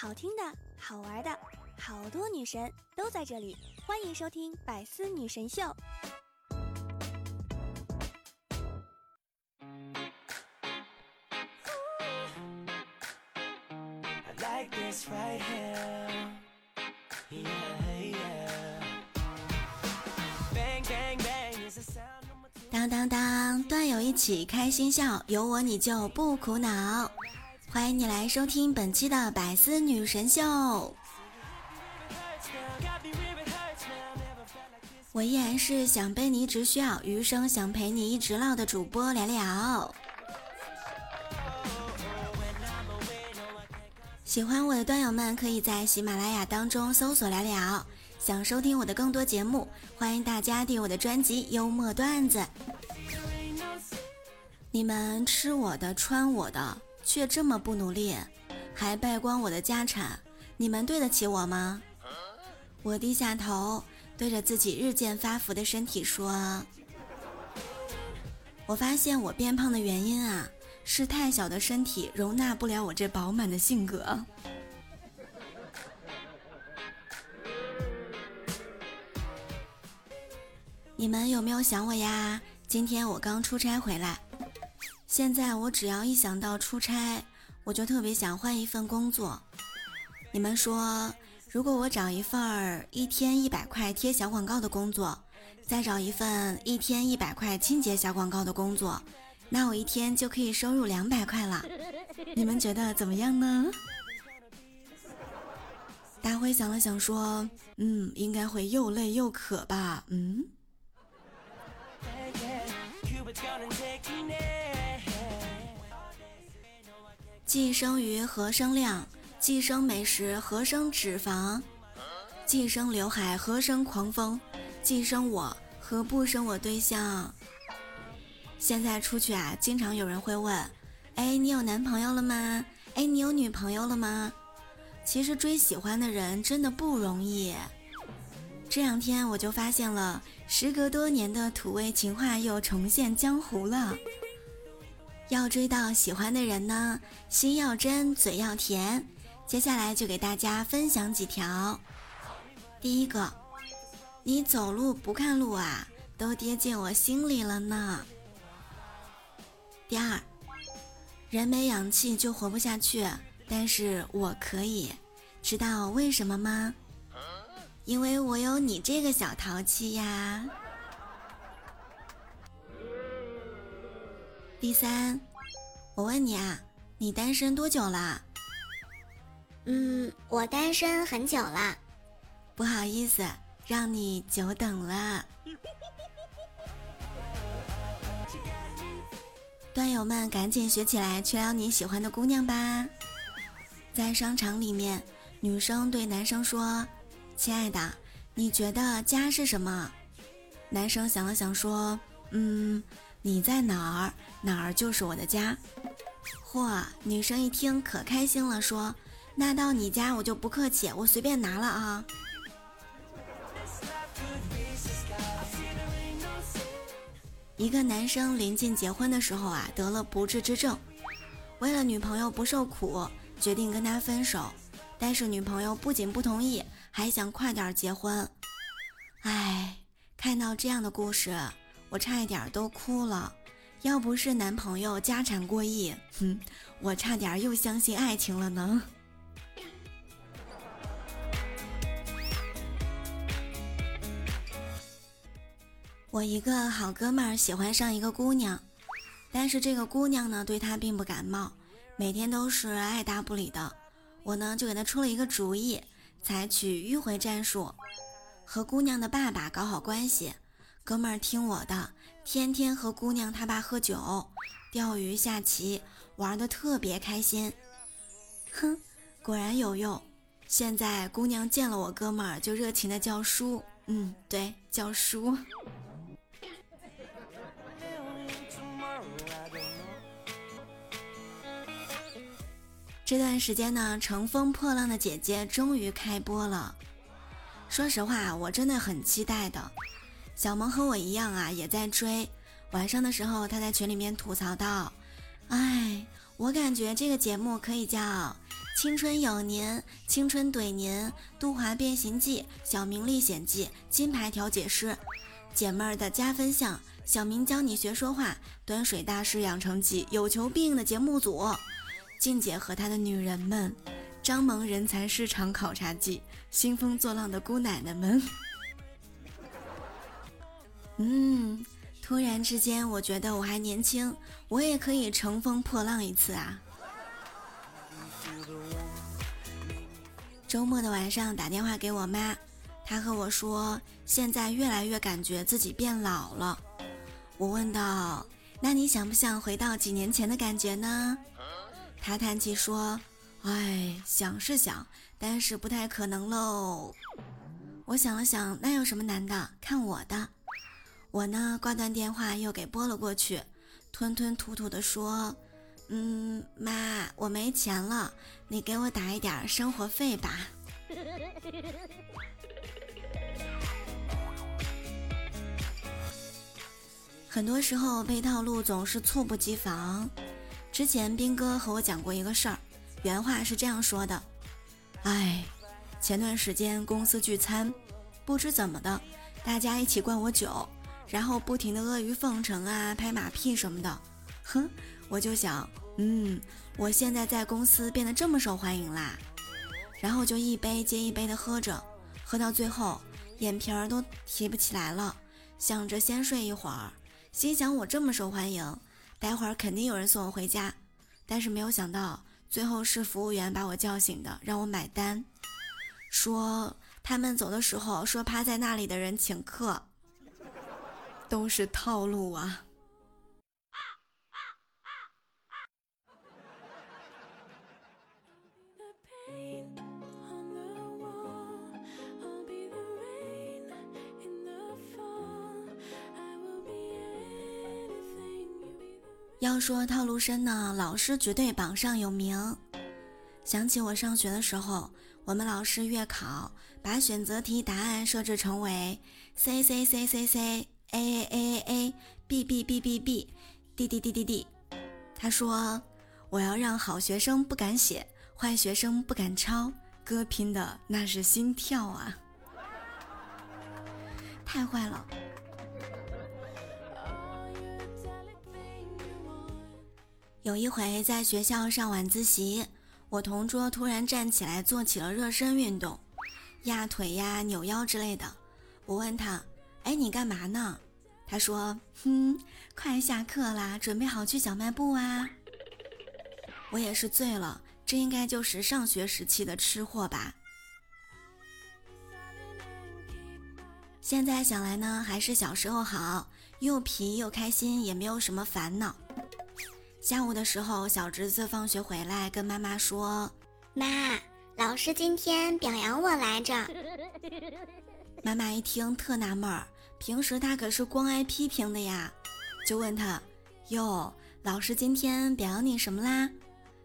好听的、好玩的，好多女神都在这里，欢迎收听《百思女神秀》。当当当，段友一起开心笑，有我你就不苦恼。欢迎你来收听本期的百思女神秀。我依然是想被你只需要，余生想陪你一直唠的主播聊聊。喜欢我的段友们可以在喜马拉雅当中搜索聊聊。想收听我的更多节目，欢迎大家订我的专辑《幽默段子》。你们吃我的，穿我的。却这么不努力，还败光我的家产，你们对得起我吗？我低下头，对着自己日渐发福的身体说：“我发现我变胖的原因啊，是太小的身体容纳不了我这饱满的性格。”你们有没有想我呀？今天我刚出差回来。现在我只要一想到出差，我就特别想换一份工作。你们说，如果我找一份儿一天一百块贴小广告的工作，再找一份一天一百块清洁小广告的工作，那我一天就可以收入两百块了。你们觉得怎么样呢？大辉想了想说：“嗯，应该会又累又渴吧？”嗯。既生瑜，何生亮？既生美食，何生脂肪？既生刘海，何生狂风？既生我，何不生我对象？现在出去啊，经常有人会问：哎，你有男朋友了吗？哎，你有女朋友了吗？其实追喜欢的人真的不容易。这两天我就发现了，时隔多年的土味情话又重现江湖了。要追到喜欢的人呢，心要真，嘴要甜。接下来就给大家分享几条。第一个，你走路不看路啊，都跌进我心里了呢。第二，人没氧气就活不下去，但是我可以，知道为什么吗？因为我有你这个小淘气呀。第三，我问你啊，你单身多久了？嗯，我单身很久了。不好意思，让你久等了。段友们，赶紧学起来，去撩你喜欢的姑娘吧！在商场里面，女生对男生说：“亲爱的，你觉得家是什么？”男生想了想说：“嗯。”你在哪儿，哪儿就是我的家。嚯，女生一听可开心了，说：“那到你家我就不客气，我随便拿了啊。”一个男生临近结婚的时候啊，得了不治之症，为了女朋友不受苦，决定跟他分手。但是女朋友不仅不同意，还想快点结婚。唉，看到这样的故事。我差一点都哭了，要不是男朋友家产过亿，哼，我差点又相信爱情了呢。我一个好哥们儿喜欢上一个姑娘，但是这个姑娘呢对他并不感冒，每天都是爱答不理的。我呢就给他出了一个主意，采取迂回战术，和姑娘的爸爸搞好关系。哥们儿听我的，天天和姑娘他爸喝酒、钓鱼、下棋，玩的特别开心。哼，果然有用。现在姑娘见了我哥们儿就热情的叫叔，嗯，对，叫叔。这段时间呢，乘风破浪的姐姐终于开播了。说实话，我真的很期待的。小萌和我一样啊，也在追。晚上的时候，他在群里面吐槽道：“哎，我感觉这个节目可以叫青春有您，青春怼您，杜华变形记，小明历险记，金牌调解师，姐妹儿的加分项，小明教你学说话，端水大师养成记，有求必应的节目组，静姐和她的女人们，张萌人才市场考察记，兴风作浪的姑奶奶们。嗯，突然之间，我觉得我还年轻，我也可以乘风破浪一次啊！周末的晚上打电话给我妈，她和我说，现在越来越感觉自己变老了。我问道：“那你想不想回到几年前的感觉呢？”她叹气说：“哎，想是想，但是不太可能喽。”我想了想，那有什么难的？看我的。我呢，挂断电话又给拨了过去，吞吞吐吐地说：“嗯，妈，我没钱了，你给我打一点生活费吧。”很多时候被套路总是猝不及防。之前兵哥和我讲过一个事儿，原话是这样说的：“哎，前段时间公司聚餐，不知怎么的，大家一起灌我酒。”然后不停的阿谀奉承啊，拍马屁什么的，哼，我就想，嗯，我现在在公司变得这么受欢迎啦，然后就一杯接一杯的喝着，喝到最后眼皮儿都提不起来了，想着先睡一会儿，心想我这么受欢迎，待会儿肯定有人送我回家，但是没有想到最后是服务员把我叫醒的，让我买单，说他们走的时候说趴在那里的人请客。都是套路啊！要说套路深呢，老师绝对榜上有名。想起我上学的时候，我们老师月考把选择题答案设置成为 C C C C C。A a a a b b b b b d d d d d，他说：“我要让好学生不敢写，坏学生不敢抄，哥拼的那是心跳啊！太坏了。”有一回在学校上晚自习，我同桌突然站起来做起了热身运动，压腿呀、扭腰之类的。我问他。哎，你干嘛呢？他说：“哼，快下课啦，准备好去小卖部啊。”我也是醉了，这应该就是上学时期的吃货吧。现在想来呢，还是小时候好，又皮又开心，也没有什么烦恼。下午的时候，小侄子放学回来，跟妈妈说：“妈，老师今天表扬我来着。”妈妈一听特纳闷儿，平时他可是光挨批评的呀，就问他：“哟，老师今天表扬你什么啦？”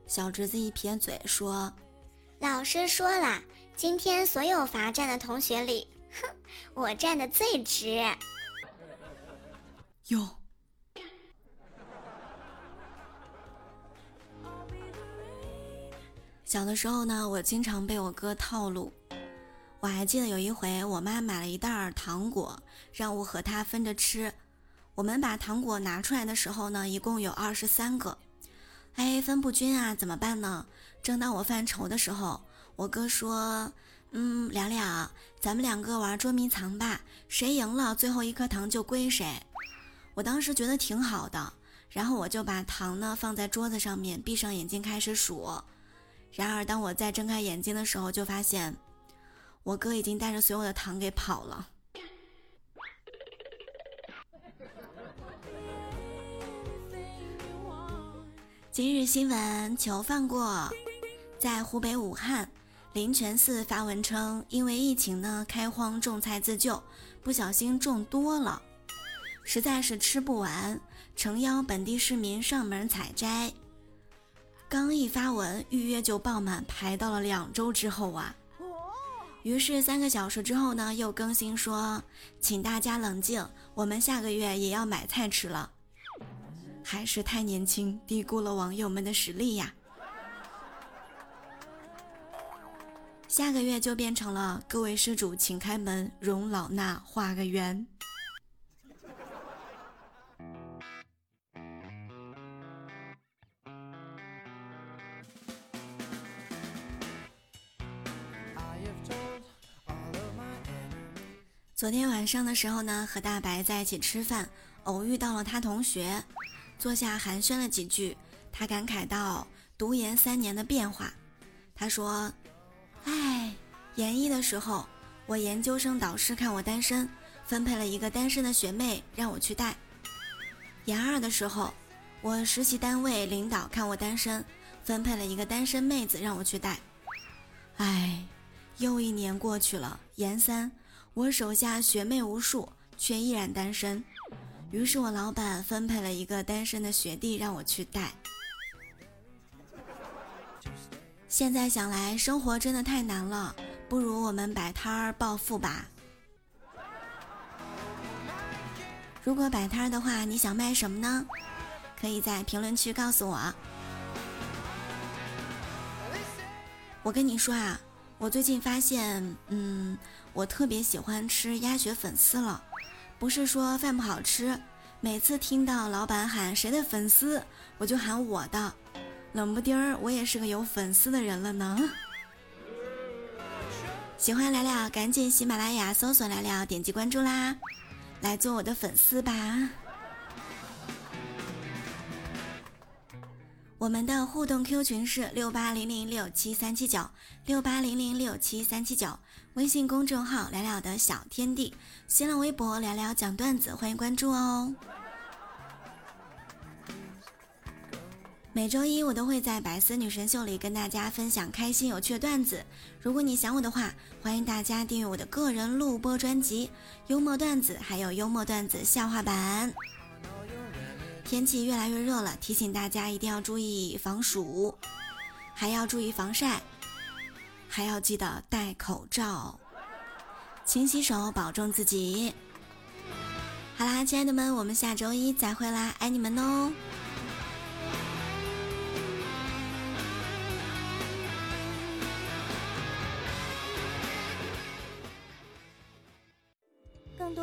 小侄子一撇嘴说：“老师说了，今天所有罚站的同学里，哼，我站的最直。”哟。小的时候呢，我经常被我哥套路。我还记得有一回，我妈买了一袋糖果，让我和她分着吃。我们把糖果拿出来的时候呢，一共有二十三个。哎，分不均啊，怎么办呢？正当我犯愁的时候，我哥说：“嗯，两两，咱们两个玩捉迷藏吧，谁赢了，最后一颗糖就归谁。”我当时觉得挺好的，然后我就把糖呢放在桌子上面，闭上眼睛开始数。然而，当我再睁开眼睛的时候，就发现。我哥已经带着所有的糖给跑了。今日新闻求放过，在湖北武汉灵泉寺发文称，因为疫情呢开荒种菜自救，不小心种多了，实在是吃不完，诚邀本地市民上门采摘。刚一发文，预约就爆满，排到了两周之后啊。于是三个小时之后呢，又更新说，请大家冷静，我们下个月也要买菜吃了。还是太年轻，低估了网友们的实力呀。下个月就变成了各位施主请开门，容老衲画个圆。昨天晚上的时候呢，和大白在一起吃饭，偶遇到了他同学，坐下寒暄了几句，他感慨道：“读研三年的变化。”他说：“哎，研一的时候，我研究生导师看我单身，分配了一个单身的学妹让我去带；研二的时候，我实习单位领导看我单身，分配了一个单身妹子让我去带。哎，又一年过去了，研三。”我手下学妹无数，却依然单身。于是我老板分配了一个单身的学弟让我去带。现在想来，生活真的太难了，不如我们摆摊儿暴富吧。如果摆摊儿的话，你想卖什么呢？可以在评论区告诉我。我跟你说啊。我最近发现，嗯，我特别喜欢吃鸭血粉丝了。不是说饭不好吃，每次听到老板喊谁的粉丝，我就喊我的。冷不丁儿，我也是个有粉丝的人了呢。喜欢聊聊，赶紧喜马拉雅搜索聊聊，点击关注啦，来做我的粉丝吧。我们的互动 Q 群是六八零零六七三七九六八零零六七三七九，微信公众号聊聊的小天地，新浪微博聊聊讲段子，欢迎关注哦。每周一我都会在百思女神秀里跟大家分享开心有趣的段子，如果你想我的话，欢迎大家订阅我的个人录播专辑，幽默段子还有幽默段子笑话版。天气越来越热了，提醒大家一定要注意防暑，还要注意防晒，还要记得戴口罩，勤洗手，保重自己。好啦，亲爱的们，我们下周一再会啦，爱你们哦！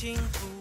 幸福。